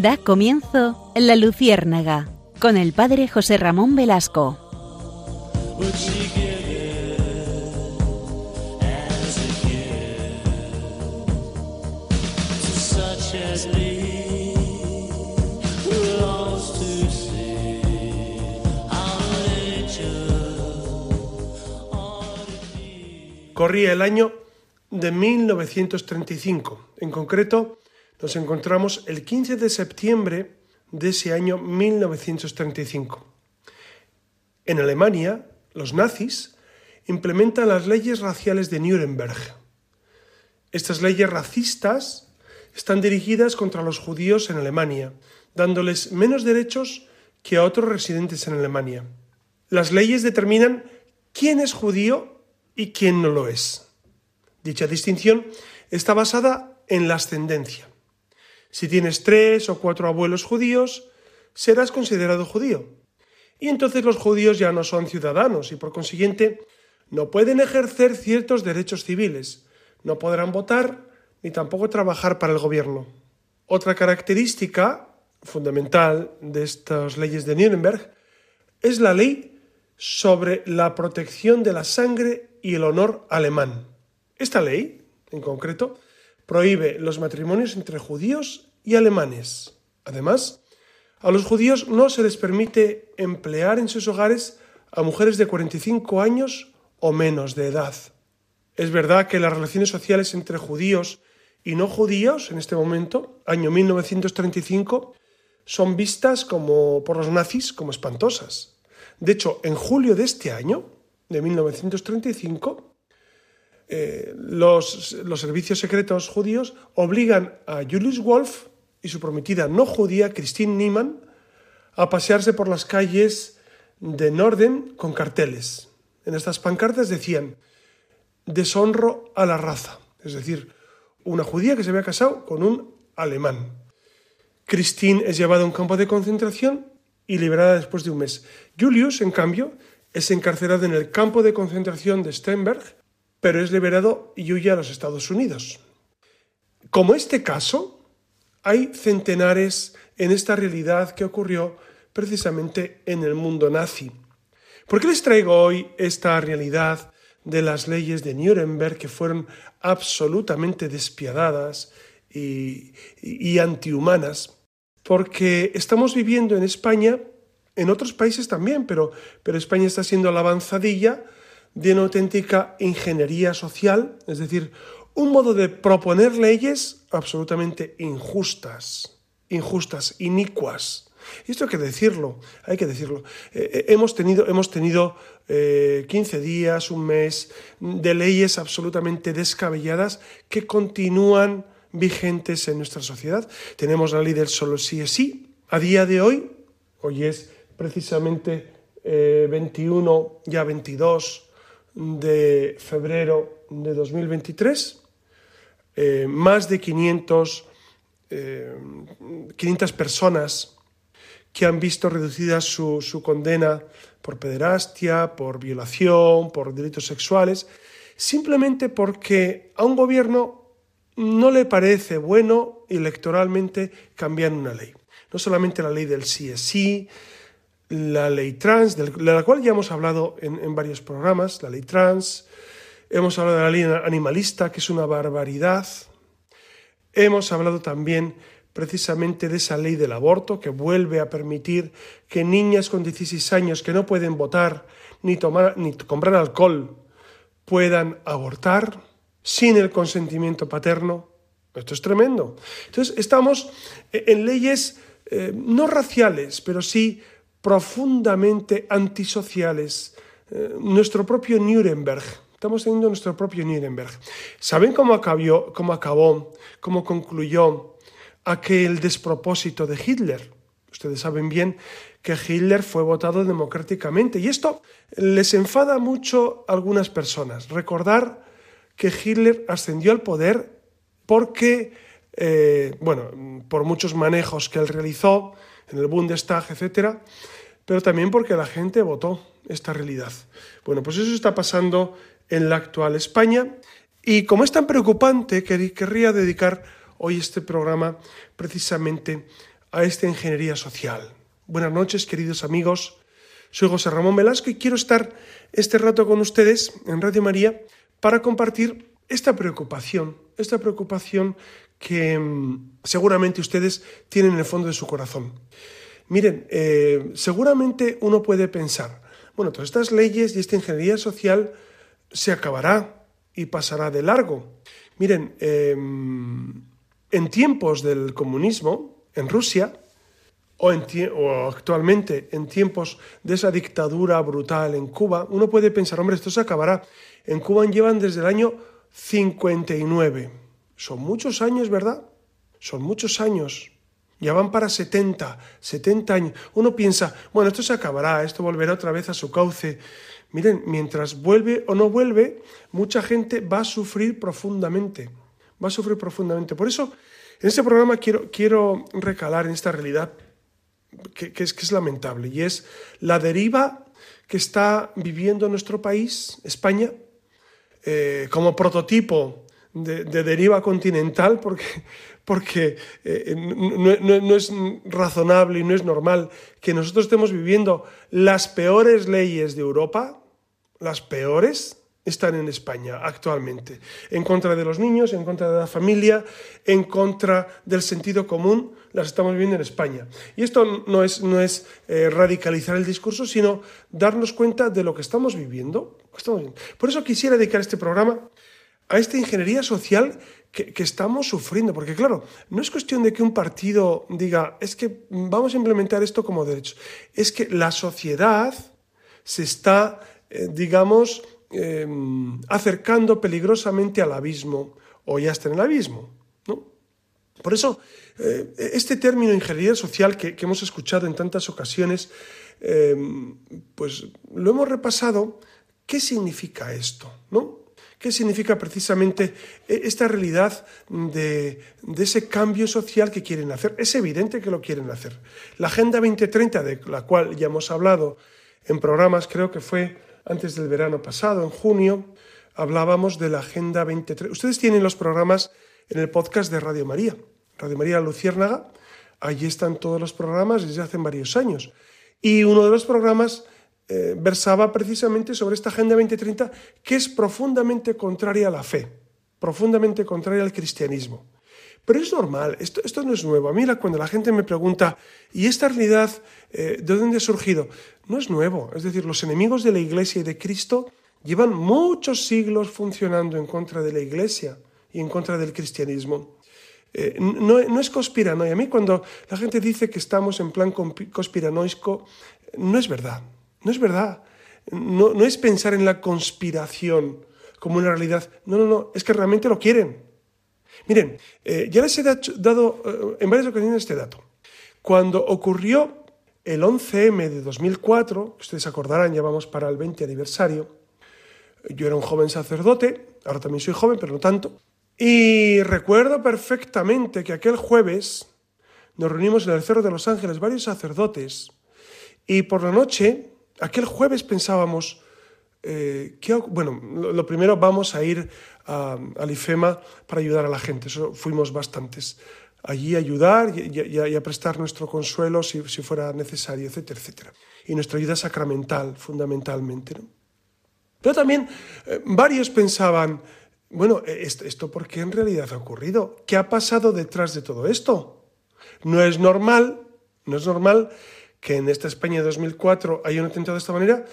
Da comienzo La Luciérnaga con el padre José Ramón Velasco. Corría el año de 1935. En concreto, nos encontramos el 15 de septiembre de ese año 1935. En Alemania, los nazis implementan las leyes raciales de Nuremberg. Estas leyes racistas están dirigidas contra los judíos en Alemania, dándoles menos derechos que a otros residentes en Alemania. Las leyes determinan quién es judío y quién no lo es. Dicha distinción está basada en la ascendencia. Si tienes tres o cuatro abuelos judíos, serás considerado judío. Y entonces los judíos ya no son ciudadanos y por consiguiente no pueden ejercer ciertos derechos civiles, no podrán votar ni tampoco trabajar para el gobierno. Otra característica fundamental de estas leyes de Nuremberg es la ley sobre la protección de la sangre y el honor alemán. Esta ley, en concreto, prohíbe los matrimonios entre judíos y alemanes. Además, a los judíos no se les permite emplear en sus hogares a mujeres de 45 años o menos de edad. Es verdad que las relaciones sociales entre judíos y no judíos en este momento, año 1935, son vistas como por los nazis como espantosas. De hecho, en julio de este año, de 1935, eh, los, los, servicios secretos judíos obligan a Julius Wolf y su prometida no judía, Christine Niemann, a pasearse por las calles de Norden con carteles. En estas pancartas decían deshonro a la raza, es decir, una judía que se había casado con un alemán. Christine es llevada a un campo de concentración y liberada después de un mes. Julius, en cambio, es encarcelado en el campo de concentración de Stenberg, pero es liberado y huye a los Estados Unidos. Como este caso, hay centenares en esta realidad que ocurrió precisamente en el mundo nazi. ¿Por qué les traigo hoy esta realidad de las leyes de Nuremberg que fueron absolutamente despiadadas y, y antihumanas? Porque estamos viviendo en España en otros países también, pero, pero España está siendo la avanzadilla de una auténtica ingeniería social, es decir, un modo de proponer leyes absolutamente injustas, injustas, inicuas. Y esto hay que decirlo, hay que decirlo. Eh, eh, hemos tenido, hemos tenido 15 eh, días, un mes de leyes absolutamente descabelladas que continúan vigentes en nuestra sociedad. Tenemos la ley del solo sí es sí. A día de hoy, hoy es precisamente 21, ya 22 de febrero de 2023, eh, más de 500, 500 eh, personas que han visto reducida su, su condena por pederastia, por violación, por delitos sexuales, simplemente porque a un gobierno no le parece bueno electoralmente cambiar una ley. No solamente la ley del sí es sí, la ley trans, de la cual ya hemos hablado en, varios programas, la ley trans, hemos hablado de la ley animalista, que es una barbaridad, hemos hablado también precisamente de esa ley del aborto que vuelve a permitir que niñas con 16 años que no pueden votar ni, tomar, ni comprar alcohol puedan abortar sin el consentimiento paterno. Esto es tremendo. Entonces, estamos en leyes eh, no raciales, pero sí profundamente antisociales. Eh, nuestro propio Nuremberg. Estamos teniendo nuestro propio Nuremberg. ¿Saben cómo acabó, cómo acabó, cómo concluyó aquel despropósito de Hitler? Ustedes saben bien que Hitler fue votado democráticamente y esto les enfada mucho a algunas personas. Recordar que Hitler ascendió al poder porque, eh, bueno, por muchos manejos que él realizó, en el Bundestag, etcétera, pero también porque la gente votó esta realidad. Bueno, pues eso está pasando en la actual España y como es tan preocupante, querría dedicar hoy este programa precisamente a esta ingeniería social. Buenas noches, queridos amigos. Soy José Ramón Velasco y quiero estar este rato con ustedes en Radio María para compartir esta preocupación, esta preocupación que mm, seguramente ustedes tienen en el fondo de su corazón. Miren, eh, seguramente uno puede pensar, bueno, todas estas leyes y esta ingeniería social se acabará y pasará de largo. Miren, em, en tiempos del comunismo, en Rusia, o, o, actualmente en tiempos de esa dictadura brutal en Cuba, uno puede pensar, hombre, esto se acabará. En Cuba llevan desde el año 59. Son muchos años, ¿verdad? Son muchos años. Ya van para 70, 70 años. Uno piensa, bueno, esto se acabará, esto volverá otra vez a su cauce. Miren, mientras vuelve o no vuelve, mucha gente va a sufrir profundamente. Va a sufrir profundamente. Por eso, en este programa quiero, quiero recalar en esta realidad que, es, que es lamentable y es la deriva que está viviendo nuestro país, España, eh, como prototipo de, deriva continental, porque, porque eh, no, es razonable y no es normal que nosotros estemos viviendo las peores leyes de Europa, las peores, están en España actualmente, en contra de los niños, en contra de la familia, en contra del sentido común, las estamos viviendo en España. Y esto no es, no es eh, radicalizar el discurso, sino darnos cuenta de lo que estamos viviendo. Por eso quisiera dedicar este programa a esta ingeniería social que, que, estamos sufriendo, porque claro, no es cuestión de que un partido diga, es que vamos a implementar esto como derecho, es que la sociedad se está, eh, digamos, em, acercando peligrosamente al abismo o ya está en el abismo. ¿no? Por eso, eh, este término ingeniería social que, que, hemos escuchado en tantas ocasiones, em, pues lo hemos repasado. ¿Qué significa esto? ¿no? ¿Qué significa precisamente e, esta realidad de, ese cambio social que quieren hacer? Es evidente que lo quieren hacer. La Agenda 2030, de la cual ya hemos hablado en programas, creo que fue antes del verano pasado, en junio, hablábamos de la Agenda 2030. Ustedes tienen los programas en el podcast de Radio María, Radio María Luciérnaga. Allí están todos los programas desde hace varios años. Y uno de los programas eh, versaba precisamente sobre esta Agenda 2030 que es profundamente contraria a la fe, profundamente contraria al cristianismo. Pero es normal, esto, esto no es nuevo. A mí cuando la gente me pregunta, ¿y esta realidad eh, de dónde ha surgido? No es nuevo. Es decir, los enemigos de la Iglesia y de Cristo llevan muchos siglos funcionando en contra de la Iglesia y en contra del cristianismo. Eh, no, no, es conspiranoia. A mí cuando la gente dice que estamos en plan conspiranoico, no es verdad. No es verdad. No, no, es pensar en la conspiración como una realidad. No, no, no. Es que realmente lo quieren. Miren, eh, ya les he dado eh, en varias ocasiones este dato. Cuando ocurrió el 11M de 2004, ustedes acordarán, ya vamos para el 20 aniversario, yo era un joven sacerdote, ahora también soy joven, pero no tanto, y recuerdo perfectamente que aquel jueves nos reunimos en el Cerro de los Ángeles varios sacerdotes y por la noche aquel jueves pensábamos, eh, bueno, lo, primero vamos a ir al IFEMA para ayudar a la gente, eso fuimos bastantes. Allí a ayudar y, a, prestar nuestro consuelo si, fuera necesario, etcétera, etcétera. Y nuestra ayuda sacramental, fundamentalmente. Pero también eh, varios pensaban, bueno, ¿esto, ¿esto por qué en realidad ha ocurrido? ¿Qué ha pasado detrás de todo esto? No es normal, no es normal que en esta España de 2004 haya un atentado de esta manera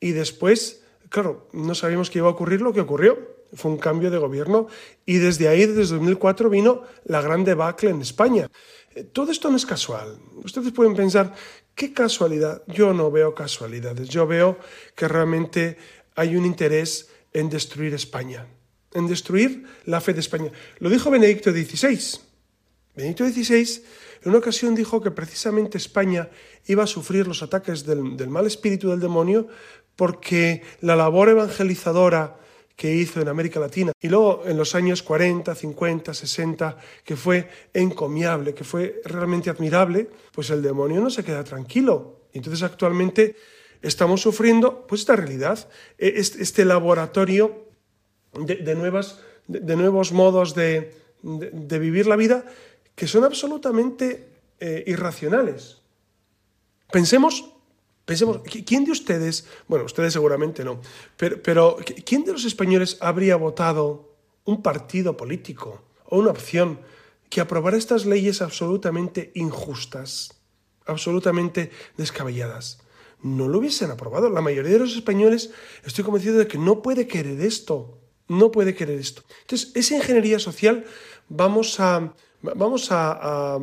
y después, claro, no sabíamos que iba a ocurrir lo que ocurrió. Fue un cambio de gobierno y desde ahí, desde 2004, vino la gran debacle en España. Eh, todo esto no es casual. Ustedes pueden pensar, ¿qué casualidad? Yo no veo casualidades. Yo veo que realmente hay un interés en destruir España, en destruir la fe de España. Lo dijo Benedicto XVI. Benedicto XVI en una ocasión dijo que precisamente España iba a sufrir los ataques del, mal espíritu del demonio porque la labor evangelizadora que hizo en América Latina y luego en los años 40, 50, 60, que fue encomiable, que fue realmente admirable, pues el demonio no se queda tranquilo. Entonces actualmente estamos sufriendo pues esta realidad, e, este laboratorio de, nuevas, de, nuevos modos de, de vivir la vida que son absolutamente eh, irracionales. Pensemos, pensemos, ¿quién de ustedes, bueno, ustedes seguramente no, pero, pero ¿quién de los españoles habría votado un partido político o una opción que aprobara estas leyes absolutamente injustas, absolutamente descabelladas? No lo hubiesen aprobado. La mayoría de los españoles estoy convencido de que no puede querer esto. No puede querer esto. Entonces, esa ingeniería social vamos a, vamos a,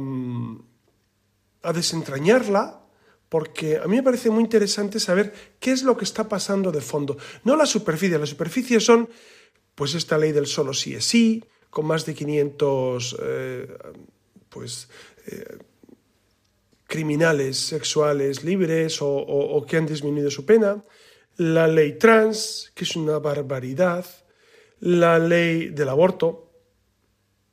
a, desentrañarla porque a mí me parece muy interesante saber qué es lo que está pasando de fondo. No la superficie, la superficie son pues esta ley del solo sí es sí, con más de 500 eh, pues, eh, criminales sexuales libres o, que han disminuido su pena, la ley trans, que es una barbaridad, la ley del aborto,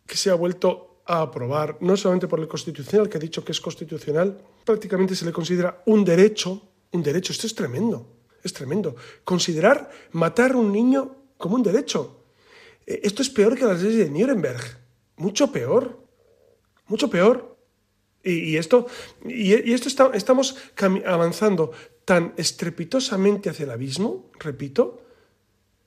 que se ha vuelto a aprobar, no solamente por el Constitucional, que ha dicho que es constitucional, prácticamente se le considera un derecho, un derecho, esto es tremendo, es tremendo, considerar matar a un niño como un derecho. Eh, esto es peor que las leyes de Nuremberg, mucho peor, mucho peor. Y, esto, y, esto estamos avanzando tan estrepitosamente hacia el abismo, repito,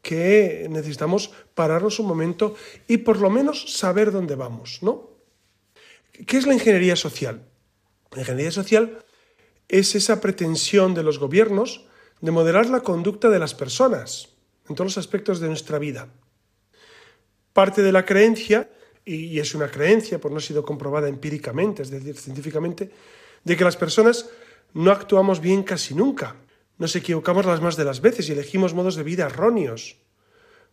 que necesitamos pararnos un momento y por lo menos saber dónde vamos, ¿no? ¿Qué es la ingeniería social? La ingeniería social es esa pretensión de los gobiernos de moderar la conducta de las personas en todos los aspectos de nuestra vida. Parte de la creencia y es una creencia, por no ha sido comprobada empíricamente, es decir, científicamente, de que las personas no actuamos bien casi nunca. Nos equivocamos las más de las veces y elegimos modos de vida erróneos.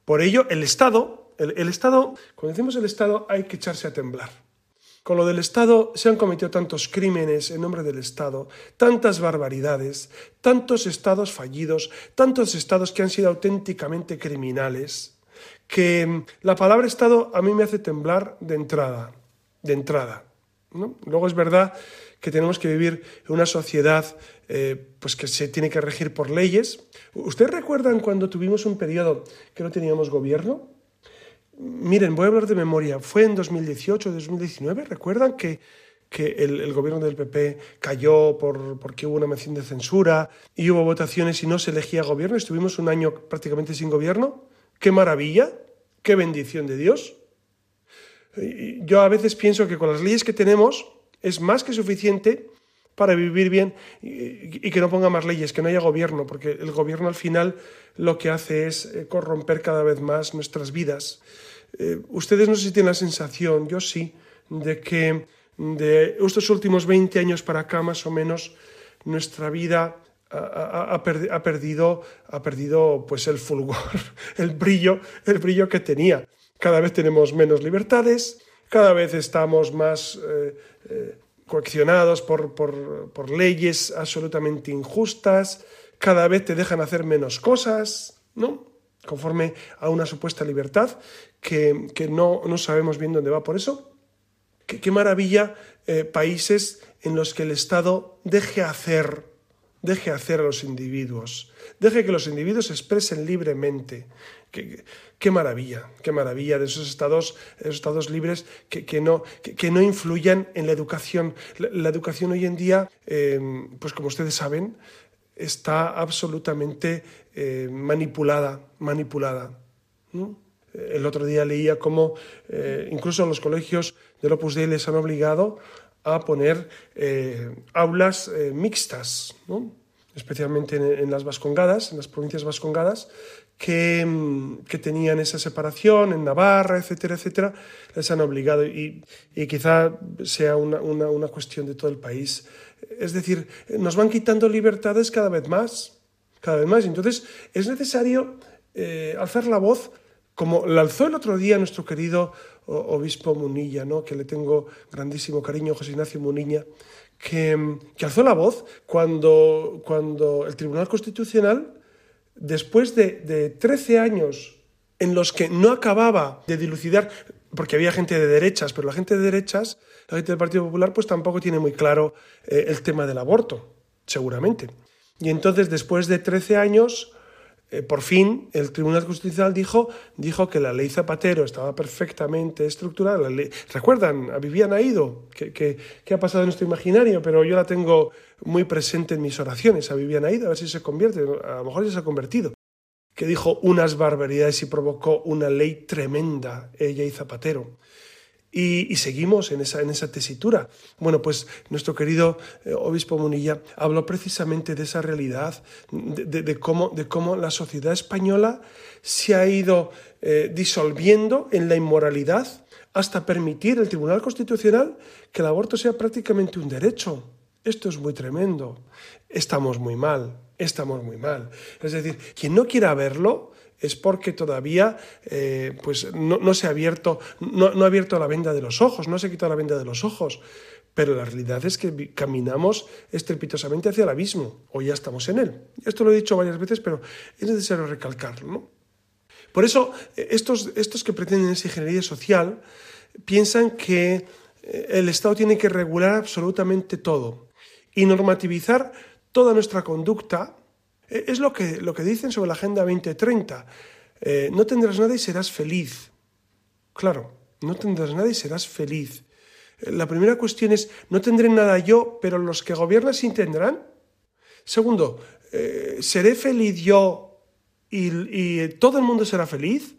Por ello, el Estado, el, Estado, cuando decimos el Estado, hay que echarse a temblar. Con lo del Estado se han cometido tantos crímenes en nombre del Estado, tantas barbaridades, tantos estados fallidos, tantos estados que han sido auténticamente criminales que la palabra Estado a mí me hace temblar de entrada, de entrada. Luego es verdad que tenemos que vivir en una sociedad eh, pues que se tiene que regir por leyes. ¿Ustedes recuerdan cuando tuvimos un periodo que no teníamos gobierno? Miren, voy a hablar de memoria. Fue en 2018, 2019. ¿Recuerdan que, que el, gobierno del PP cayó por, porque hubo una mención de censura y hubo votaciones y no se elegía gobierno? Estuvimos un año prácticamente sin gobierno. Qué maravilla, qué bendición de Dios. Yo a veces pienso que con las leyes que tenemos es más que suficiente para vivir bien y que no ponga más leyes, que no haya gobierno, porque el gobierno al final lo que hace es eh, corromper cada vez más nuestras vidas. Eh, ustedes no sé si tienen la sensación, yo sí, de que de estos últimos 20 años para acá más o menos nuestra vida ha, perdido, ha perdido pues el fulgor, el brillo, el brillo que tenía. Cada vez tenemos menos libertades, cada vez estamos más eh, eh, coaccionados por, por, leyes absolutamente injustas, cada vez te dejan hacer menos cosas, ¿no? Conforme a una supuesta libertad que, no, no, sabemos bien dónde va. Por eso, qué, maravilla eh, países en los que el Estado deje hacer Deje hacer a los individuos, deje que los individuos se expresen libremente. Qué, maravilla, qué maravilla de esos estados, esos estados libres que, no, que, no influyan en la educación. La, educación hoy en día, em, pues como ustedes saben, está absolutamente eh, manipulada, manipulada. El otro día leía cómo eh, incluso en los colegios del Opus Dei les han obligado a poner eh, aulas eh, mixtas, especialmente en, las vascongadas, en las provincias vascongadas, que, mm, que, tenían esa separación en Navarra, etcétera, etcétera, les han obligado y, y quizá sea una, una, una, cuestión de todo el país. Es decir, nos van quitando libertades cada vez más, cada vez más. Entonces, es necesario alzar la voz como la alzó el otro día nuestro querido obispo Munilla, ¿no? que le tengo grandísimo cariño, José Ignacio Munilla, que, que alzó la voz cuando, cuando el Tribunal Constitucional, después de, de 13 años en los que no acababa de dilucidar, porque había gente de derechas, pero la gente de derechas, la gente del Partido Popular, pues tampoco tiene muy claro eh, el tema del aborto, seguramente. Y entonces, después de 13 años, eh, por fin el Tribunal Constitucional dijo, dijo que la ley Zapatero estaba perfectamente estructurada. ¿Recuerdan a Viviana Ido? Que, que, ha pasado en nuestro imaginario, pero yo la tengo muy presente en mis oraciones, a Viviana Ido, a ver si se convierte, a lo mejor ya se ha convertido que dijo unas barbaridades y provocó una ley tremenda, ella y Zapatero. Y, seguimos en esa, tesitura. Bueno, pues nuestro querido eh, obispo Munilla habló precisamente de esa realidad, de, cómo, de cómo la sociedad española se ha ido eh, disolviendo en la inmoralidad hasta permitir el Tribunal Constitucional que el aborto sea prácticamente un derecho. Esto es muy tremendo. Estamos muy mal, estamos muy mal. Es decir, quien no quiera verlo, es porque todavía eh, pues no, se ha abierto, no, ha abierto la venda de los ojos, no se ha quitado la venda de los ojos. Pero la realidad es que caminamos estrepitosamente hacia el abismo, o ya estamos en él. Esto lo he dicho varias veces, pero es necesario recalcarlo. Por eso, eh, estos, estos que pretenden esa ingeniería social piensan que eh, el Estado tiene que regular absolutamente todo y normativizar toda nuestra conducta es lo que, lo que dicen sobre la Agenda 2030. Eh, no tendrás nada y serás feliz. Claro, no tendrás nada y serás feliz. Eh, la primera cuestión es, no tendré nada yo, pero los que gobiernan sí tendrán. Segundo, ¿seré feliz yo y, todo el mundo será feliz?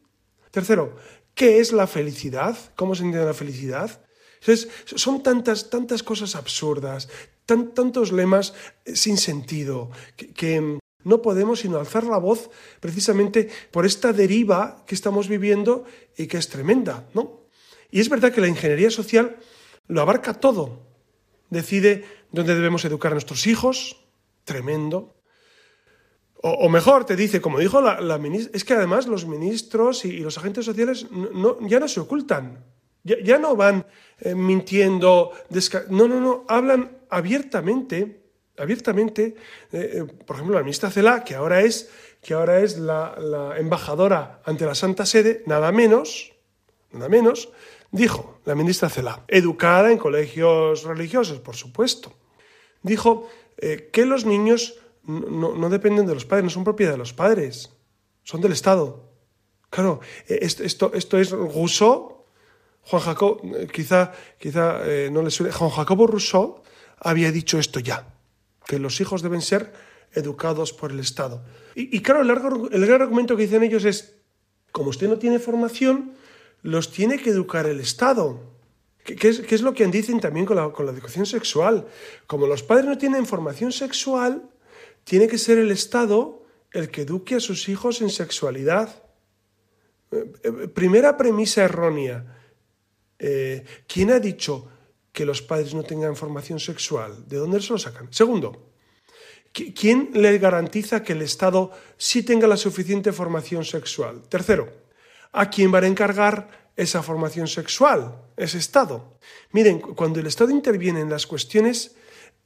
Tercero, ¿qué es la felicidad? ¿Cómo se entiende la felicidad? Entonces, son tantas, tantas cosas absurdas, tantos lemas sin sentido, que, no podemos sino alzar la voz precisamente por esta deriva que estamos viviendo y que es tremenda, ¿no? Y es verdad que la ingeniería social lo abarca todo. Decide dónde debemos educar a nuestros hijos, tremendo. O, mejor, te dice, como dijo la, ministra, es que además los ministros y, los agentes sociales ya no se ocultan, ya, no van eh, mintiendo, no, no, no, hablan abiertamente abiertamente, eh, eh, por ejemplo, la ministra Cela, que ahora es, que ahora es la, embajadora ante la Santa Sede, nada menos, nada menos, dijo la ministra Cela, educada en colegios religiosos, por supuesto, dijo eh, que los niños no, dependen de los padres, no son propiedad de los padres, son del Estado. Claro, esto, esto, es Rousseau, Juan Jacob, quizá, quizá no le suene, Juan Jacobo Rousseau había dicho esto ya que los hijos deben ser educados por el Estado. Y, claro, el, gran argumento que dicen ellos es, como usted no tiene formación, los tiene que educar el Estado. ¿Qué, es, lo que dicen también con la, con la educación sexual? Como los padres no tienen formación sexual, tiene que ser el Estado el que eduque a sus hijos en sexualidad. Eh, eh, primera premisa errónea. Eh, ¿Quién ha dicho que los padres no tengan formación sexual? ¿De dónde se lo sacan? Segundo, ¿quién le garantiza que el Estado sí tenga la suficiente formación sexual? Tercero, ¿a quién va a encargar esa formación sexual? Ese Estado. Miren, cuando el Estado interviene en las cuestiones,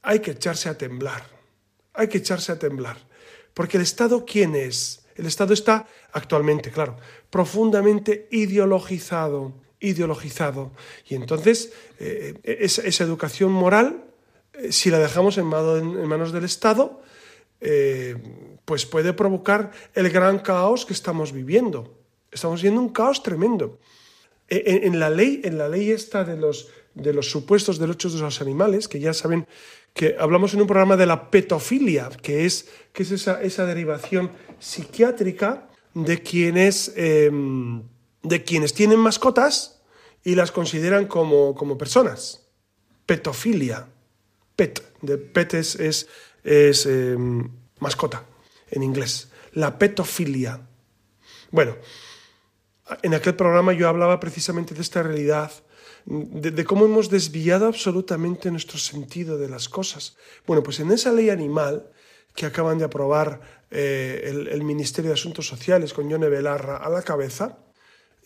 hay que echarse a temblar. Hay que echarse a temblar. Porque el Estado, ¿quién es? El Estado está actualmente, claro, profundamente ideologizado ideologizado. Y entonces eh, esa, educación moral, eh, si la dejamos en, manos del Estado, eh, pues puede provocar el gran caos que estamos viviendo. Estamos viendo un caos tremendo. En, la ley, en la ley esta de los, de los supuestos derechos de los animales, que ya saben que hablamos en un programa de la petofilia, que es, que es esa, esa derivación psiquiátrica de quienes em, de quienes tienen mascotas y las consideran como, como personas. Petofilia. Pet. De pet es, es, em, mascota en inglés. La petofilia. Bueno, en aquel programa yo hablaba precisamente de esta realidad, de, cómo hemos desviado absolutamente nuestro sentido de las cosas. Bueno, pues en esa ley animal que acaban de aprobar eh, el, Ministerio de Asuntos Sociales con Yone Belarra a la cabeza,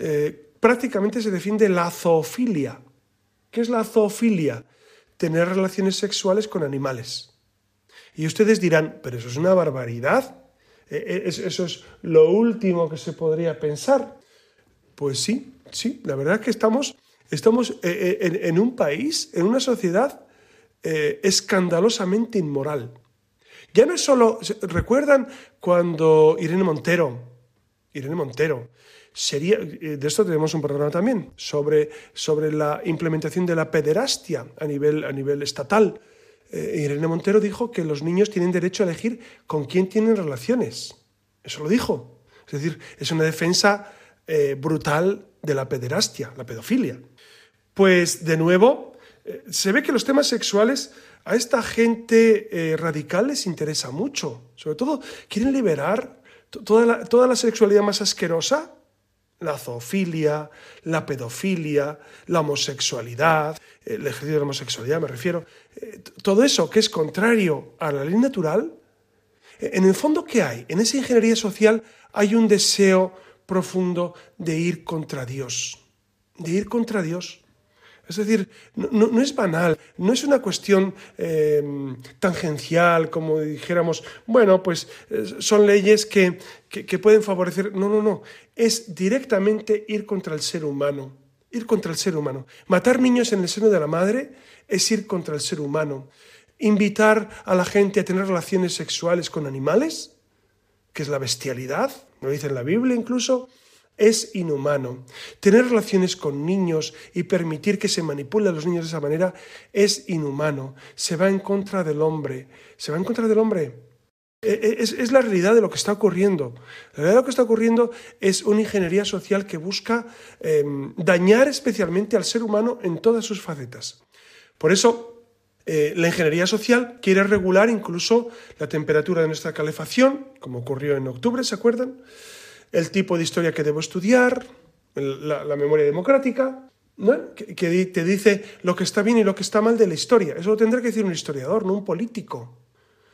eh, prácticamente se defiende la zoofilia. ¿Qué es la zoofilia? Tener relaciones sexuales con animales. Y ustedes dirán, pero eso es una barbaridad. E, e, eso es lo último que se podría pensar. Pues sí, sí, la verdad es que estamos, estamos eh, eh, en, un país, en una sociedad escandalosamente inmoral. Ya no es solo, ¿recuerdan cuando Irene Montero, Irene Montero, sería, eh, de esto tenemos un programa también, sobre, sobre la implementación de la pederastia a nivel, a nivel estatal. Eh, Irene Montero dijo que los niños tienen derecho a elegir con quién tienen relaciones. Eso lo dijo. Es decir, es una defensa eh, brutal de la pederastia, la pedofilia. Pues de nuevo, se ve que los temas sexuales a esta gente radical les interesa mucho. Sobre todo, quieren liberar toda la, toda la sexualidad más asquerosa la zoofilia, la pedofilia, la homosexualidad, el ejercicio de la homosexualidad me refiero, eh, todo eso que es contrario a la ley natural, eh, en el fondo, ¿qué hay? En esa ingeniería social hay un deseo profundo de ir contra Dios, de ir contra Dios. Es decir, no, es banal, no es una cuestión eh, tangencial, como dijéramos, bueno, pues eh, son leyes que, que, pueden favorecer. No, no, no. Es directamente ir contra el ser humano. Ir contra el ser humano. Matar niños en el seno de la madre es ir contra el ser humano. Invitar a la gente a tener relaciones sexuales con animales, que es la bestialidad, lo dice en la Biblia incluso, es inhumano. Tener relaciones con niños y permitir que se manipulen a los niños de esa manera es inhumano. Se va en contra del hombre. Se va en contra del hombre. E, e, es, la realidad de lo que está ocurriendo. La realidad de lo que está ocurriendo es una ingeniería social que busca em, dañar especialmente al ser humano en todas sus facetas. Por eso, eh, la ingeniería social quiere regular incluso la temperatura de nuestra calefacción, como ocurrió en octubre, ¿se acuerdan? El tipo de historia que debo estudiar, la, memoria democrática, que, te dice lo que está bien y lo que está mal de la historia. Eso lo tendrá que decir un historiador, no un político.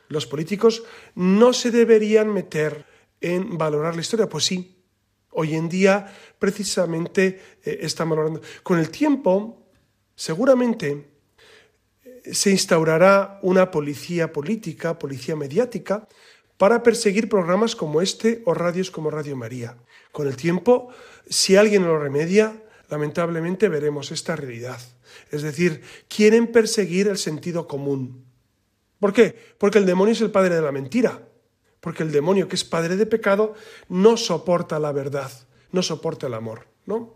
Los políticos no se deberían meter en valorar la historia. Pues sí, hoy en día precisamente eh, están valorando. Con el tiempo, seguramente eh, se instaurará una policía política, policía mediática, para perseguir programas como este o radios como Radio María. Con el tiempo, si alguien lo remedia, lamentablemente veremos esta realidad. Es decir, quieren perseguir el sentido común. ¿Por qué? Porque el demonio es el padre de la mentira. Porque el demonio, que es padre de pecado, no soporta la verdad, no soporta el amor, ¿no?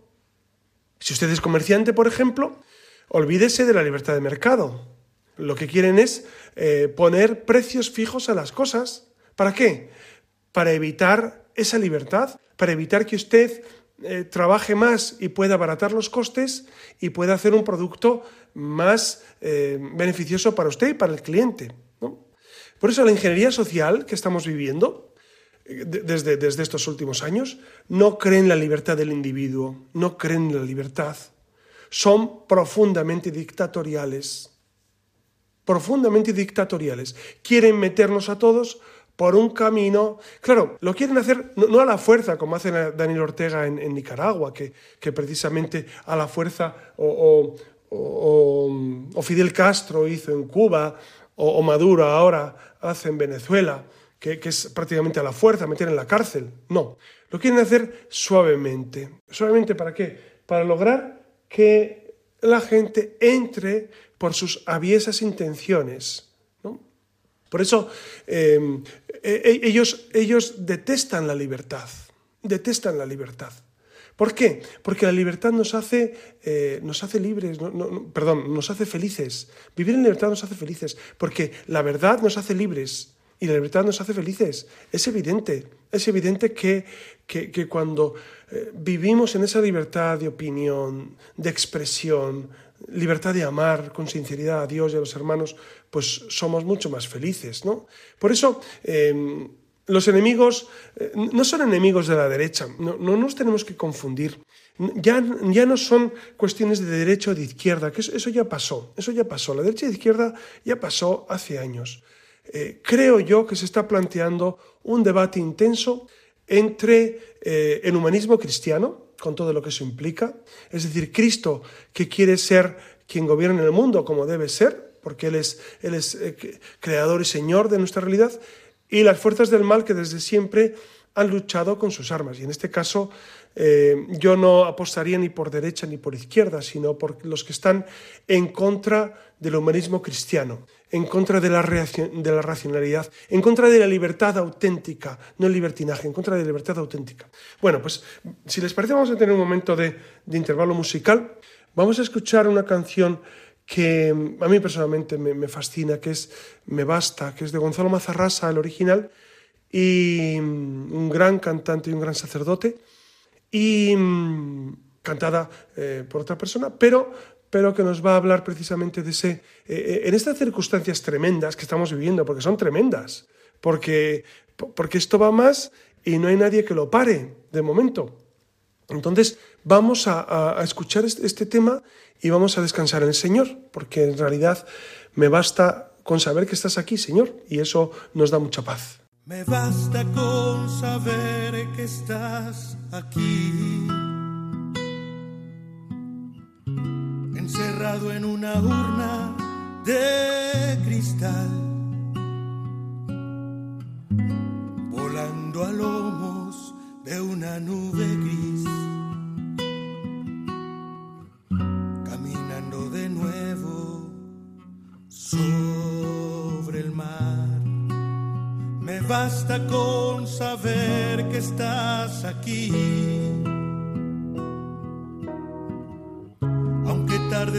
Si usted es comerciante, por ejemplo, olvídese de la libertad de mercado. Lo que quieren es eh, poner precios fijos a las cosas ¿Para qué? Para evitar esa libertad, para evitar que usted eh, trabaje más y pueda abaratar los costes y pueda hacer un producto más eh, beneficioso para usted y para el cliente. Por eso la ingeniería social que estamos viviendo eh, desde, desde estos últimos años no cree en la libertad del individuo, no creen en la libertad. Son profundamente dictatoriales. Profundamente dictatoriales. Quieren meternos a todos por un camino. Claro, lo quieren hacer no, a la fuerza, como hace Daniel Ortega en, Nicaragua, que, precisamente a la fuerza, o, Fidel Castro hizo en Cuba, o, Maduro ahora hace en Venezuela, que, que, es prácticamente a la fuerza, meter en la cárcel. No, lo quieren hacer suavemente. ¿Suavemente para qué? Para lograr que la gente entre por sus aviesas intenciones por eso em, e, e, ellos, ellos detestan la libertad, detestan la libertad. ¿Por qué? Porque la libertad nos hace, eh, nos hace libres, perdón, nos hace felices. Vivir en libertad nos hace felices, porque la verdad nos hace libres y la libertad nos hace felices. Es evidente, es evidente que, que, cuando eh, vivimos en esa libertad de opinión, de expresión, libertad de amar con sinceridad a Dios y a los hermanos, pues somos mucho más felices, ¿no? Por eso, em, los enemigos eh, no son enemigos de la derecha, no, nos tenemos que confundir. Ya, ya, no son cuestiones de derecha o de izquierda, que eso, ya pasó, eso ya pasó. La derecha y la izquierda ya pasó hace años. Eh, creo yo que se está planteando un debate intenso entre eh, el humanismo cristiano, con todo lo que eso implica, es decir, Cristo que quiere ser quien gobierna el mundo como debe ser, porque Él es, él eh, creador y señor de nuestra realidad, y las fuerzas del mal que desde siempre han luchado con sus armas. Y en este caso, eh, yo no apostaría ni por derecha ni por izquierda, sino por los que están en contra del humanismo cristiano, en contra de la, de la racionalidad, en contra de la libertad auténtica, no el libertinaje, en contra de la libertad auténtica. Bueno, pues si les parece vamos a tener un momento de, intervalo musical. Vamos a escuchar una canción que a mí personalmente me, me, fascina, que es Me Basta, que es de Gonzalo Mazarrasa, el original, y mm, un gran cantante y un gran sacerdote, y mm, cantada eh, por otra persona, pero, pero que nos va a hablar precisamente de ese, eh, eh, en estas circunstancias tremendas que estamos viviendo, porque son tremendas, porque, porque esto va más y no hay nadie que lo pare de momento. Entonces vamos a, escuchar este, este, tema y vamos a descansar en el Señor, porque en realidad me basta con saber que estás aquí, Señor, y eso nos da mucha paz. Me basta con saber que estás aquí, encerrado en una urna de cristal, volando a lomos de una nube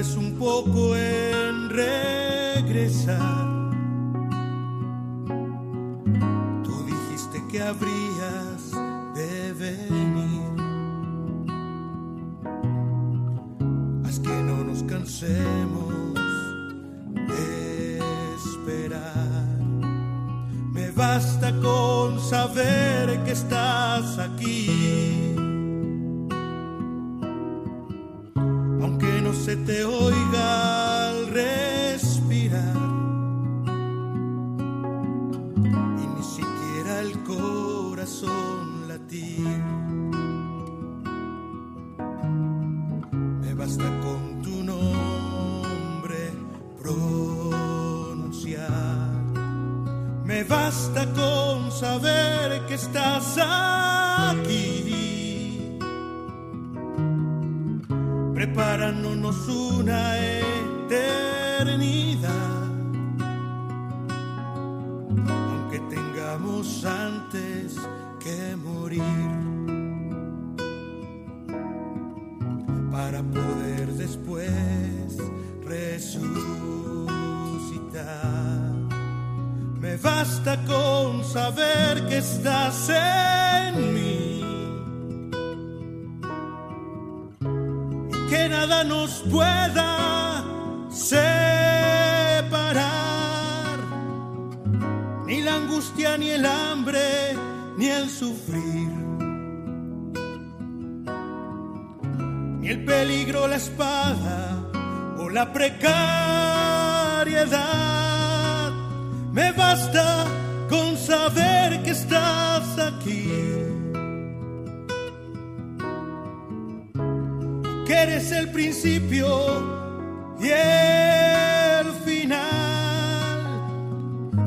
Tardes un poco Para poder después resucitar. Me basta con saber que estás en mí. Y que nada nos pueda separar, ni la angustia, ni el hambre, ni el sufrir, el peligro, la espada o la precariedad me basta con saber que estás aquí. Que eres el principio y el final.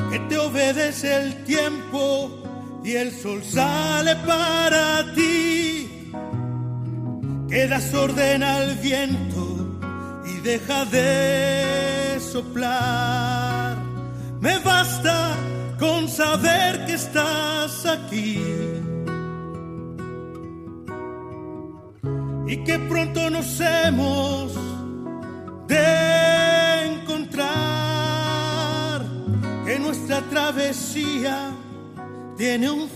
Que te obedece el tiempo y el sol sale para ti. Que das orden al viento y deja de soplar me basta con saber que estás aquí. Y que pronto nos hemos de encontrar. Que nuestra travesía tiene un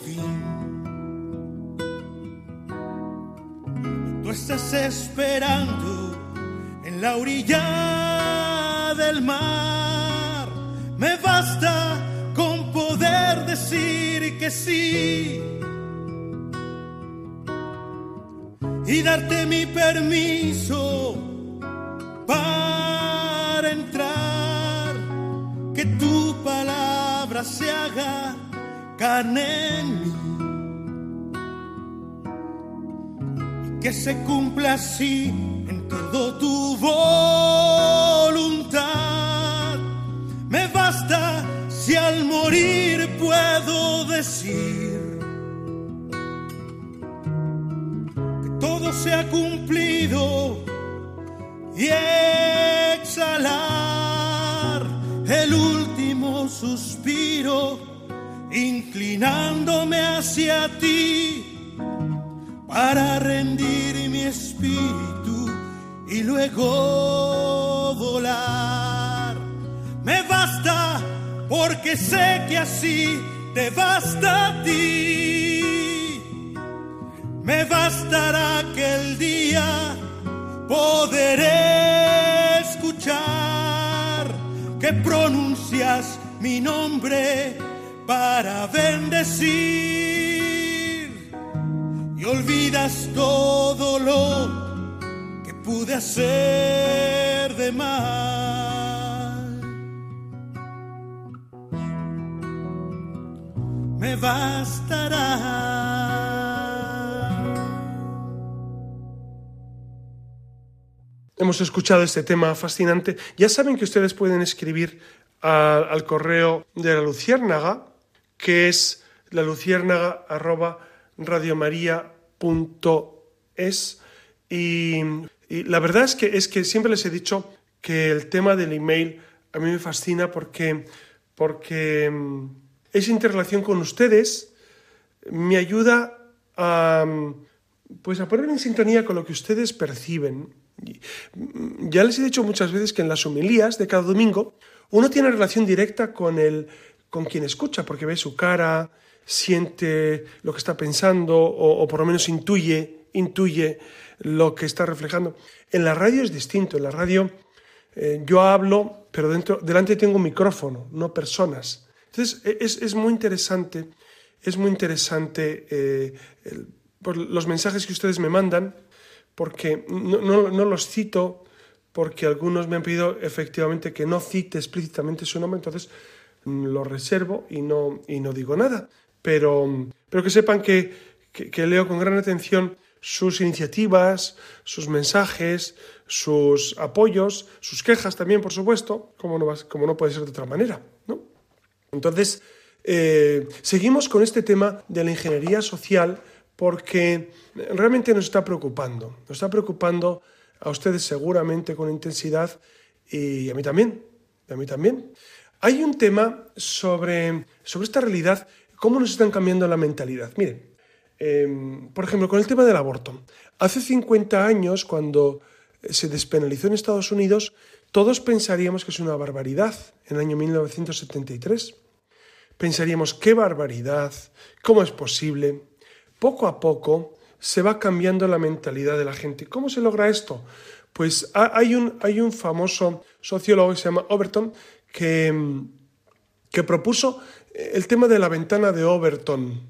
estás esperando en la orilla del mar me basta con poder decir que sí y darte mi permiso para entrar. Que tu palabra se haga carne en mí. Que se cumpla así en todo tu voluntad. Me basta si al morir puedo decir que se ha cumplido y exhalar el último suspiro, inclinándome hacia ti para rendir mi espíritu y luego volar. Me basta porque sé que así te basta a ti. Me bastará aquel día poder escuchar que pronuncias mi nombre para bendecir y olvidas todo lo que pude hacer de mal. Me bastará. hemos escuchado este tema fascinante. Ya saben que ustedes pueden escribir al correo de la Luciérnaga, que es la luciérnaga y, y, la verdad es que, es que siempre les he dicho que el tema del email a mí me fascina porque, porque mm, esa interrelación con ustedes me ayuda a, pues a poner en sintonía con lo que ustedes perciben. Ya les he dicho muchas veces que en las homilías de cada domingo uno tiene relación directa con, el, con quien escucha, porque ve su cara, siente lo que está pensando o, por lo menos intuye, intuye lo que está reflejando. En la radio es distinto, en la radio eh, yo hablo, pero dentro, delante tengo un micrófono, no personas. Entonces e, es, muy interesante, es muy interesante eh, por los mensajes que ustedes me mandan, porque no, los cito, porque algunos me han pedido efectivamente que no cite explícitamente su nombre, entonces mm, lo reservo y no, y no digo nada. Pero, pero que sepan que, leo con gran atención sus iniciativas, sus mensajes, sus apoyos, sus quejas también, por supuesto, como no, como no puede ser de otra manera. ¿no? Entonces, eh, seguimos con este tema de la ingeniería social porque realmente nos está preocupando. Nos está preocupando a ustedes seguramente con intensidad y a mí también. a mí también. Hay un tema sobre, sobre esta realidad, cómo nos están cambiando la mentalidad. Miren, em, por ejemplo, con el tema del aborto. Hace 50 años, cuando se despenalizó en Estados Unidos, todos pensaríamos que es una barbaridad en el año 1973. Pensaríamos, qué barbaridad, cómo es posible poco a poco se va cambiando la mentalidad de la gente. ¿Cómo se logra esto? Pues hay un, famoso sociólogo que se llama Overton que, que propuso el tema de la ventana de Overton.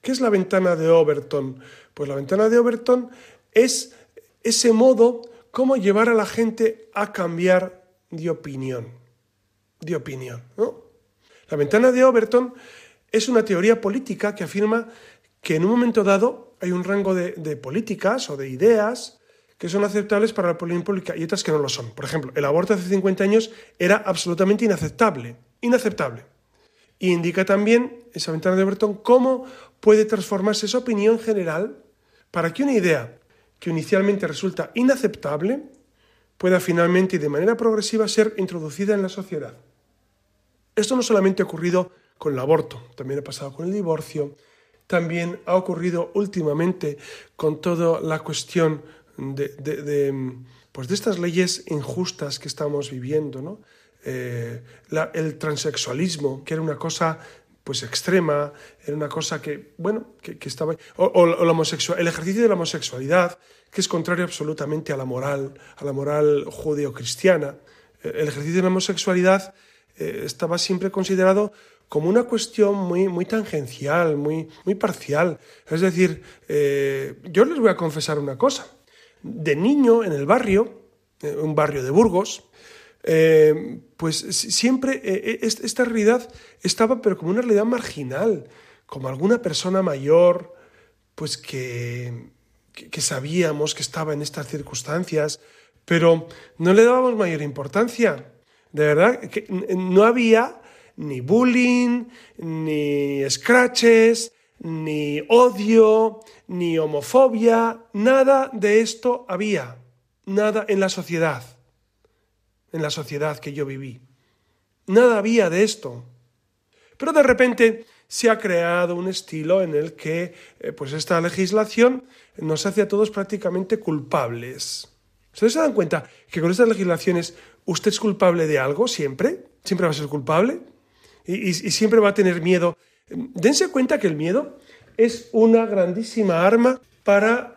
¿Qué es la ventana de Overton? Pues la ventana de Overton es ese modo cómo llevar a la gente a cambiar de opinión. De opinión, La ventana de Overton es una teoría política que afirma que en un momento dado hay un rango de, políticas o de ideas que son aceptables para la política pública y otras que no lo son. Por ejemplo, el aborto hace 50 años era absolutamente inaceptable, inaceptable. Y indica también esa ventana de Overton cómo puede transformarse esa opinión general para que una idea que inicialmente resulta inaceptable pueda finalmente y de manera progresiva ser introducida en la sociedad. Esto no solamente ha ocurrido con el aborto, también ha pasado con el divorcio, también ha ocurrido últimamente con toda la cuestión de, pues de estas leyes injustas que estamos viviendo, ¿no? Eh, el transexualismo, que era una cosa pues extrema, era una cosa que, bueno, que, estaba... O, la homosexual, el ejercicio de la homosexualidad, que es contrario absolutamente a la moral, a la moral judeocristiana. El ejercicio de la homosexualidad eh, estaba siempre considerado como una cuestión muy, muy tangencial, muy, muy parcial. Es decir, eh, yo les voy a confesar una cosa. De niño en el barrio, eh, un barrio de Burgos, eh, pues siempre esta realidad estaba, pero como una realidad marginal, como alguna persona mayor, pues que, que sabíamos que estaba en estas circunstancias, pero no le dábamos mayor importancia. De verdad, no había ni bullying, ni scratches, ni odio, ni homofobia, nada de esto había, nada en la sociedad, en la sociedad que yo viví. Nada había de esto. Pero de repente se ha creado un estilo en el que eh, pues esta legislación nos hace a todos prácticamente culpables. ¿Ustedes se dan cuenta que con estas legislaciones usted es culpable de algo siempre? ¿Siempre va a ser culpable? Y, y siempre va a tener miedo. Dense cuenta que el miedo es una grandísima arma para,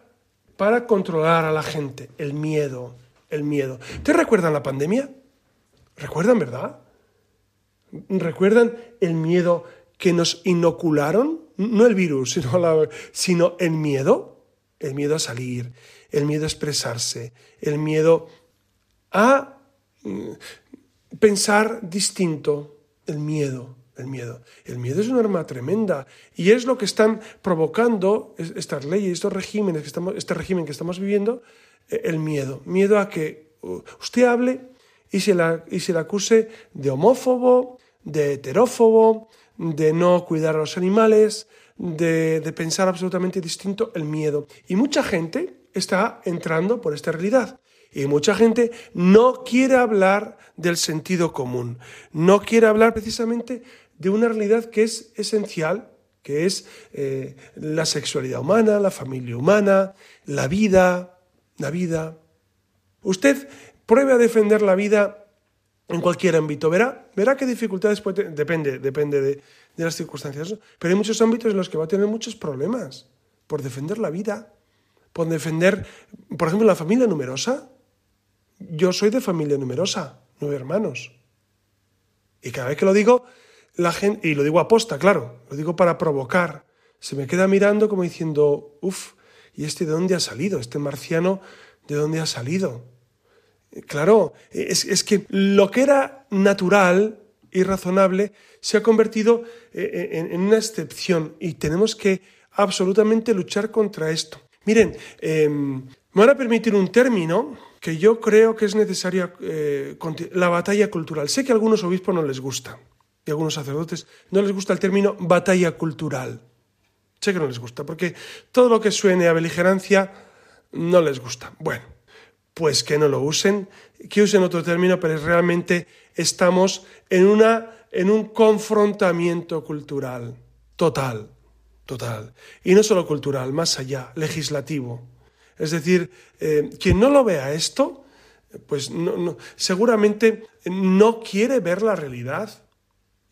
para controlar a la gente. El miedo, el miedo. ¿Te recuerdan la pandemia? ¿Recuerdan, verdad? ¿Recuerdan el miedo que nos inocularon? No el virus, sino, sino el miedo. El miedo a salir, el miedo a expresarse, el miedo a mm, pensar distinto, el miedo, el miedo. El miedo es un arma tremenda y es lo que están provocando estas leyes, estos regímenes que estamos, este régimen que estamos viviendo, el miedo. Miedo a que uh, usted hable y se, la, y se le acuse de homófobo, de heterófobo, de no cuidar a los animales, de, de pensar absolutamente distinto, el miedo. Y mucha gente está entrando por esta realidad. Y mucha gente no quiere hablar del sentido común, no quiere hablar precisamente de una realidad que es esencial, que es eh, la sexualidad humana, la familia humana, la vida, la vida. Usted pruebe a defender la vida en cualquier ámbito. Verá, verá qué dificultades puede tener. Depende, depende de, de las circunstancias. Pero hay muchos ámbitos en los que va a tener muchos problemas por defender la vida, por defender, por ejemplo, la familia numerosa. Yo soy de familia numerosa, nueve hermanos. Y cada vez que lo digo, la gente, y lo digo aposta, claro, lo digo para provocar, se me queda mirando como diciendo, uff, ¿y este de dónde ha salido? ¿Este marciano de dónde ha salido? Claro, es, que lo que era natural y razonable se ha convertido eh, en, una excepción y tenemos que absolutamente luchar contra esto. Miren, em, me van a permitir un término que yo creo que es necesario, eh, la batalla cultural. Sé que a algunos obispos no les gusta y a algunos sacerdotes no les gusta el término batalla cultural. Sé que no les gusta, porque todo lo que suene a beligerancia no les gusta. Bueno, pues que no lo usen, que usen otro término, pero realmente estamos en, una, en un confrontamiento cultural total, total. Y no solo cultural, más allá, legislativo. Es decir, eh, quien no lo vea esto, pues no, seguramente no quiere ver la realidad.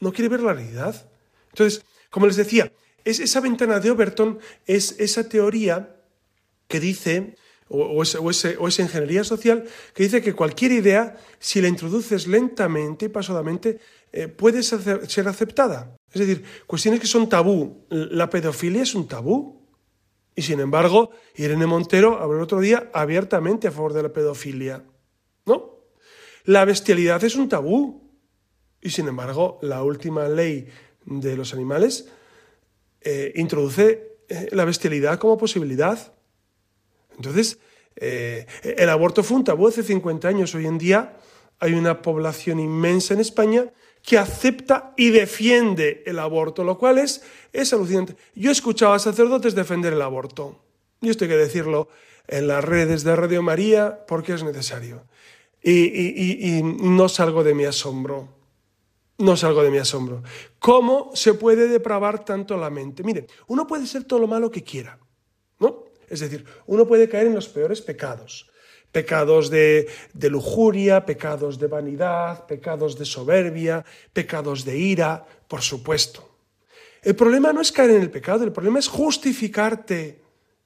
No quiere ver la realidad. Entonces, como les decía, es, esa ventana de Overton es esa teoría que dice o, esa ingeniería social que dice que cualquier idea, si la introduces lentamente y pasadamente, eh, puede ser, aceptada. Es decir, cuestiones que son tabú. La pedofilia es un tabú. Y sin embargo, Irene Montero habló el otro día abiertamente a favor de la pedofilia. ¿No? La bestialidad es un tabú. Y sin embargo, la última ley de los animales eh, introduce eh, la bestialidad como posibilidad. Entonces, eh, el aborto fue un tabú hace 50 años. Hoy en día hay una población inmensa en España que acepta y defiende el aborto, lo cual es, alucinante. Yo he escuchado a sacerdotes defender el aborto. Y esto hay que decirlo en las redes de Radio María porque es necesario. Y no salgo de mi asombro. No salgo de mi asombro. ¿Cómo se puede depravar tanto la mente? Miren, uno puede ser todo lo malo que quiera, ¿no? Es decir, uno puede caer en los peores pecados. Pecados de, lujuria, pecados de vanidad, pecados de soberbia, pecados de ira, por supuesto. El problema no es caer en el pecado, el problema es justificarte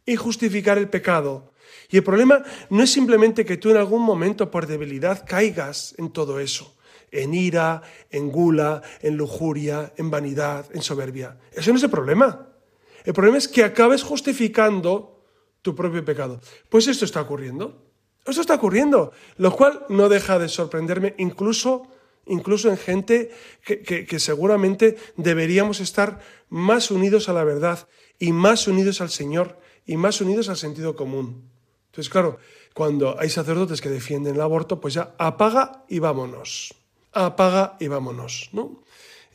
y justificar el pecado. Y el problema no es simplemente que tú en algún momento por debilidad caigas en todo eso, en ira, en gula, en lujuria, en vanidad, en soberbia. Ese no es el problema. El problema es que acabes justificando tu propio pecado. Pues esto está ocurriendo. Esto está ocurriendo, lo cual no deja de sorprenderme, incluso, incluso en gente que, seguramente deberíamos estar más unidos a la verdad y más unidos al Señor y más unidos al sentido común. Entonces, claro, cuando hay sacerdotes que defienden el aborto, pues ya apaga y vámonos. Apaga y vámonos, ¿no?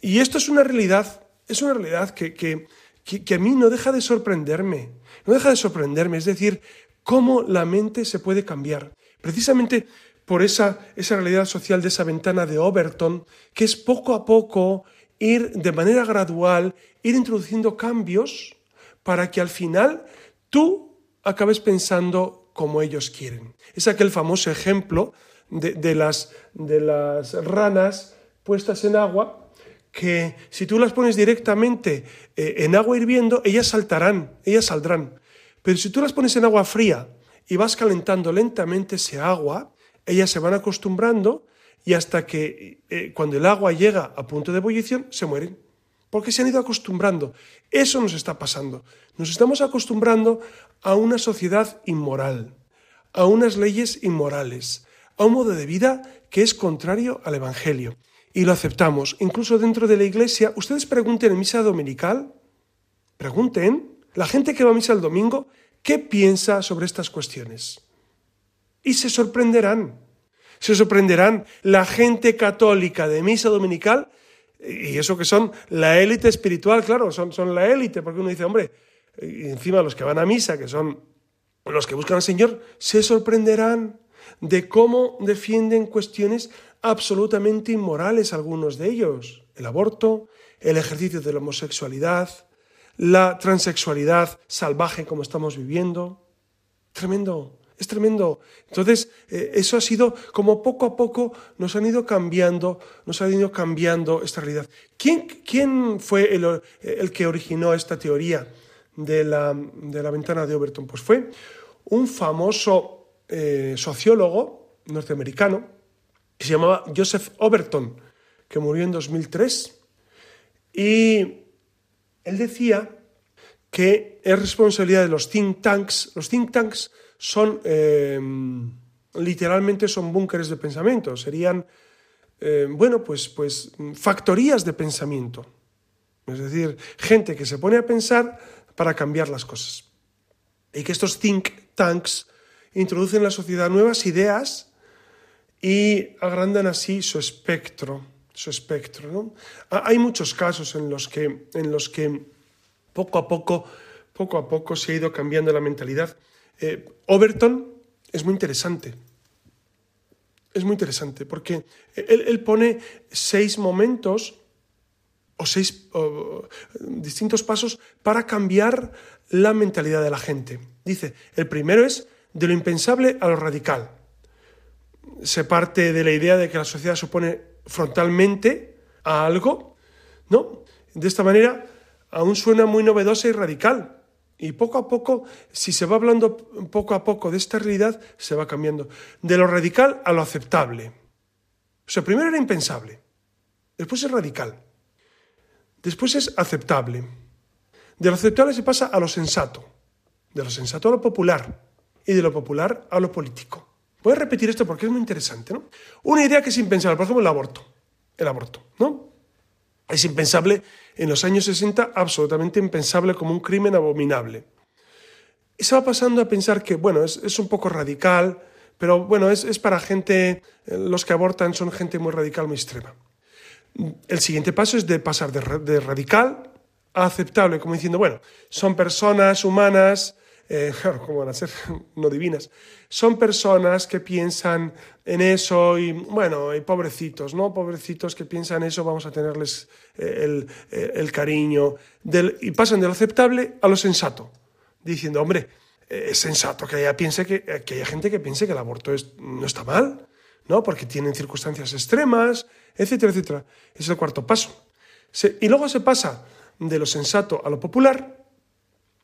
Y esto es una realidad, es una realidad que, que, a mí no deja de sorprenderme, no deja de sorprenderme, es decir, cómo la mente se puede cambiar. Precisamente por esa, esa realidad social de esa ventana de Overton, que es poco a poco ir de manera gradual, ir introduciendo cambios para que al final tú acabes pensando como ellos quieren. Es aquel famoso ejemplo de, las, de las ranas puestas en agua que si tú las pones directamente eh, en agua hirviendo, ellas saltarán, ellas saldrán. Pero si tú las pones en agua fría y vas calentando lentamente ese agua, ellas se van acostumbrando y hasta que eh, cuando el agua llega a punto de ebullición, se mueren. Porque se han ido acostumbrando. Eso nos está pasando. Nos estamos acostumbrando a una sociedad inmoral, a unas leyes inmorales, a un modo de vida que es contrario al Evangelio. Y lo aceptamos. Incluso dentro de la iglesia, ustedes pregunten en misa dominical, pregunten, la gente que va a misa el domingo, ¿qué piensa sobre estas cuestiones? Y se sorprenderán. Se sorprenderán la gente católica de misa dominical, y eso que son la élite espiritual, claro, son, son la élite, porque uno dice, hombre, y encima los que van a misa, que son los que buscan al Señor, se sorprenderán de cómo defienden cuestiones absolutamente inmorales algunos de ellos. El aborto, el ejercicio de la homosexualidad, la transexualidad salvaje como estamos viviendo. Tremendo, es tremendo. Entonces, eh, eso ha sido como poco a poco nos han ido cambiando, nos han ido cambiando esta realidad. ¿Quién, quién fue el, el, que originó esta teoría de la, de la, ventana de Overton? Pues fue un famoso eh, sociólogo norteamericano que se llamaba Joseph Overton, que murió en 2003. Y él decía que es responsabilidad de los think tanks. Los think tanks son, eh, literalmente, son búnkeres de pensamiento. Serían, eh, bueno, pues, pues factorías de pensamiento. Es decir, gente que se pone a pensar para cambiar las cosas. Y que estos think tanks introducen en la sociedad nuevas ideas y agrandan así su espectro su espectro. ¿no? Hay muchos casos en los que, en los que poco a poco, poco a poco se ha ido cambiando la mentalidad. Eh, Overton es muy interesante. Es muy interesante porque él, pone seis momentos o seis distintos pasos para cambiar la mentalidad de la gente. Dice, el primero es de lo impensable a lo radical. Se parte de la idea de que la sociedad supone frontalmente a algo, ¿no? De esta manera aún suena muy novedosa y radical. Y poco a poco, si se va hablando poco a poco de esta realidad, se va cambiando. De lo radical a lo aceptable. O sea, primero era impensable, después es radical, después es aceptable. De lo aceptable se pasa a lo sensato, de lo sensato a lo popular y de lo popular a lo político. Voy a repetir esto porque es muy interesante, ¿no? Una idea que es impensable, por ejemplo, el aborto. El aborto, ¿no? Es impensable en los años 60, absolutamente impensable como un crimen abominable. Y se va pasando a pensar que, bueno, es, un poco radical, pero bueno, es, para gente, eh, los que abortan son gente muy radical, muy extrema. El siguiente paso es de pasar de radical a aceptable, como diciendo, bueno, son personas humanas, eh, claro, ¿cómo van a ser? no divinas. Son personas que piensan en eso y, bueno, y pobrecitos, ¿no? Pobrecitos que piensan eso, vamos a tenerles eh, eh, el, cariño. Y pasan de lo aceptable a lo sensato, diciendo, hombre, es sensato que haya, piense que, que haya gente que piense que el aborto no está mal, ¿no? Porque tienen circunstancias extremas, etcétera, etcétera. Es el cuarto paso. y luego se pasa de lo sensato a lo popular,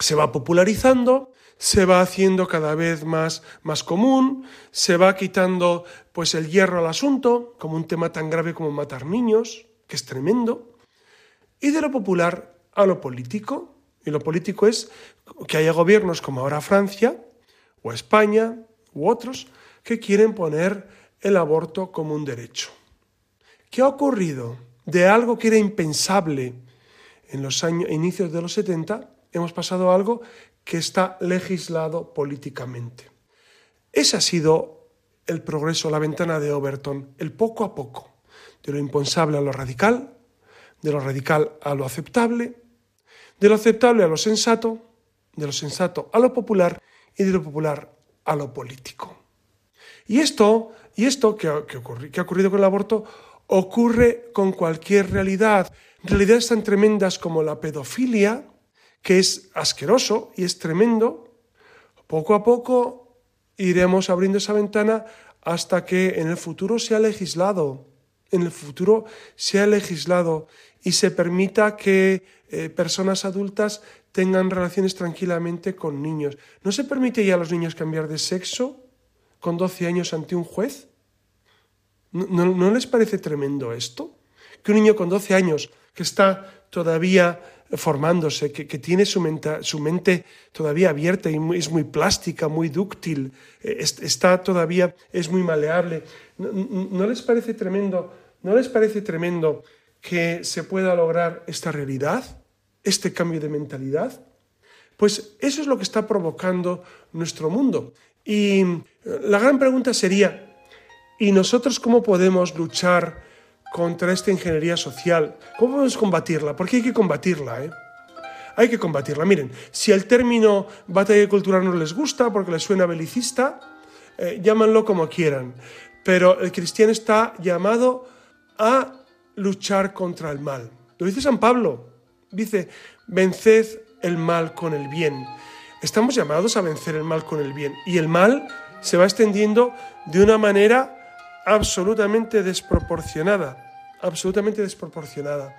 se va popularizando, se va haciendo cada vez más, más común, se va quitando pues el hierro al asunto, como un tema tan grave como matar niños, que es tremendo, y de lo popular a lo político, y lo político es que haya gobiernos como ahora Francia, o España, u otros, que quieren poner el aborto como un derecho. ¿Qué ha ocurrido? De algo que era impensable en los años, inicios de los 70, hemos pasado algo que está legislado políticamente. Ese ha sido el progreso, la ventana de Overton, el poco a poco, de lo impensable a lo radical, de lo radical a lo aceptable, de lo aceptable a lo sensato, de lo sensato a lo popular y de lo popular a lo político. Y esto, y esto que ha ocurrido con el aborto ocurre con cualquier realidad. Realidades tan tremendas como la pedofilia, que es asqueroso y es tremendo. Poco a poco iremos abriendo esa ventana hasta que en el futuro sea legislado, en el futuro sea legislado y se permita que eh, personas adultas tengan relaciones tranquilamente con niños. ¿No se permite ya a los niños cambiar de sexo con 12 años ante un juez? ¿No, les parece tremendo esto? Que un niño con 12 años que está todavía formándose, que, tiene su mente, su mente, todavía abierta y es muy plástica, muy dúctil, eh, está todavía, es muy maleable. ¿No, les parece tremendo? ¿No les parece tremendo que se pueda lograr esta realidad, este cambio de mentalidad? Pues eso es lo que está provocando nuestro mundo. Y la gran pregunta sería, ¿y nosotros cómo podemos luchar contra esta ingeniería social? ¿Cómo podemos combatirla? Porque hay que combatirla, ¿eh? Hay que combatirla. Miren, si el término batalla cultural no les gusta porque les suena belicista, eh, llámanlo como quieran. Pero el cristiano está llamado a luchar contra el mal. Lo dice San Pablo. Dice, venced el mal con el bien. Estamos llamados a vencer el mal con el bien. Y el mal se va extendiendo de una manera absolutamente desproporcionada. Absolutamente desproporcionada.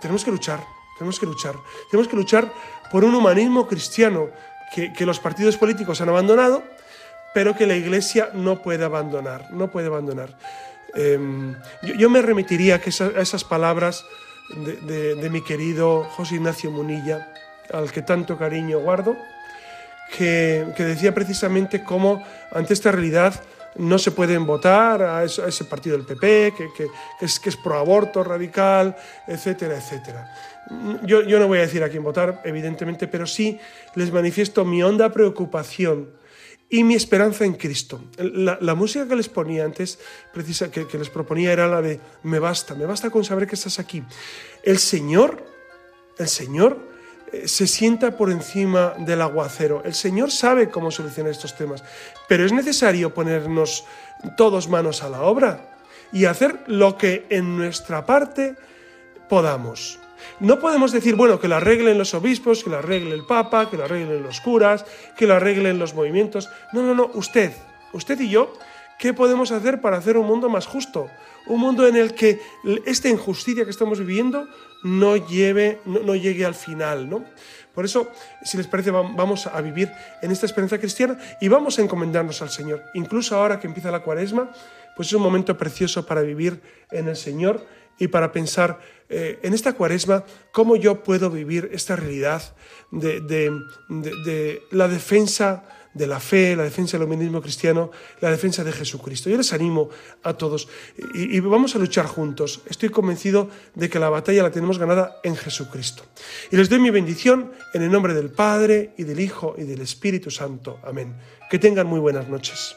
Tenemos que luchar, tenemos que luchar. Tenemos que luchar por un humanismo cristiano que, los partidos políticos han abandonado, pero que la Iglesia no puede abandonar, no puede abandonar. Em, yo, me remitiría a, esas palabras de, mi querido José Ignacio Munilla, al que tanto cariño guardo, que, decía precisamente cómo ante esta realidad no se pueden votar a, ese partido del PP, que, es, que es pro aborto radical, etcétera, etcétera. Yo, yo no voy a decir a quién votar, evidentemente, pero sí les manifiesto mi honda preocupación y mi esperanza en Cristo. La, música que les ponía antes, precisa, que, les proponía era la de me basta, me basta con saber que estás aquí. El Señor, el Señor se sienta por encima del aguacero. El Señor sabe cómo solucionar estos temas, pero es necesario ponernos todos manos a la obra y hacer lo que en nuestra parte podamos. No podemos decir, bueno, que lo arreglen los obispos, que lo arregle el Papa, que lo arreglen los curas, que lo arreglen los movimientos. No, no, no, usted, usted y yo, ¿qué podemos hacer para hacer un mundo más justo? Un mundo en el que esta injusticia que estamos viviendo no, lleve, no, llegue al final, ¿no? Por eso, si les parece, vamos a vivir en esta esperanza cristiana y vamos a encomendarnos al Señor. Incluso ahora que empieza la cuaresma, pues es un momento precioso para vivir en el Señor y para pensar eh, en esta cuaresma cómo yo puedo vivir esta realidad de, la defensa de la fe, la defensa del humanismo cristiano, la defensa de Jesucristo. Yo les animo a todos y, y, vamos a luchar juntos. Estoy convencido de que la batalla la tenemos ganada en Jesucristo. Y les doy mi bendición en el nombre del Padre y del Hijo y del Espíritu Santo. Amén. Que tengan muy buenas noches.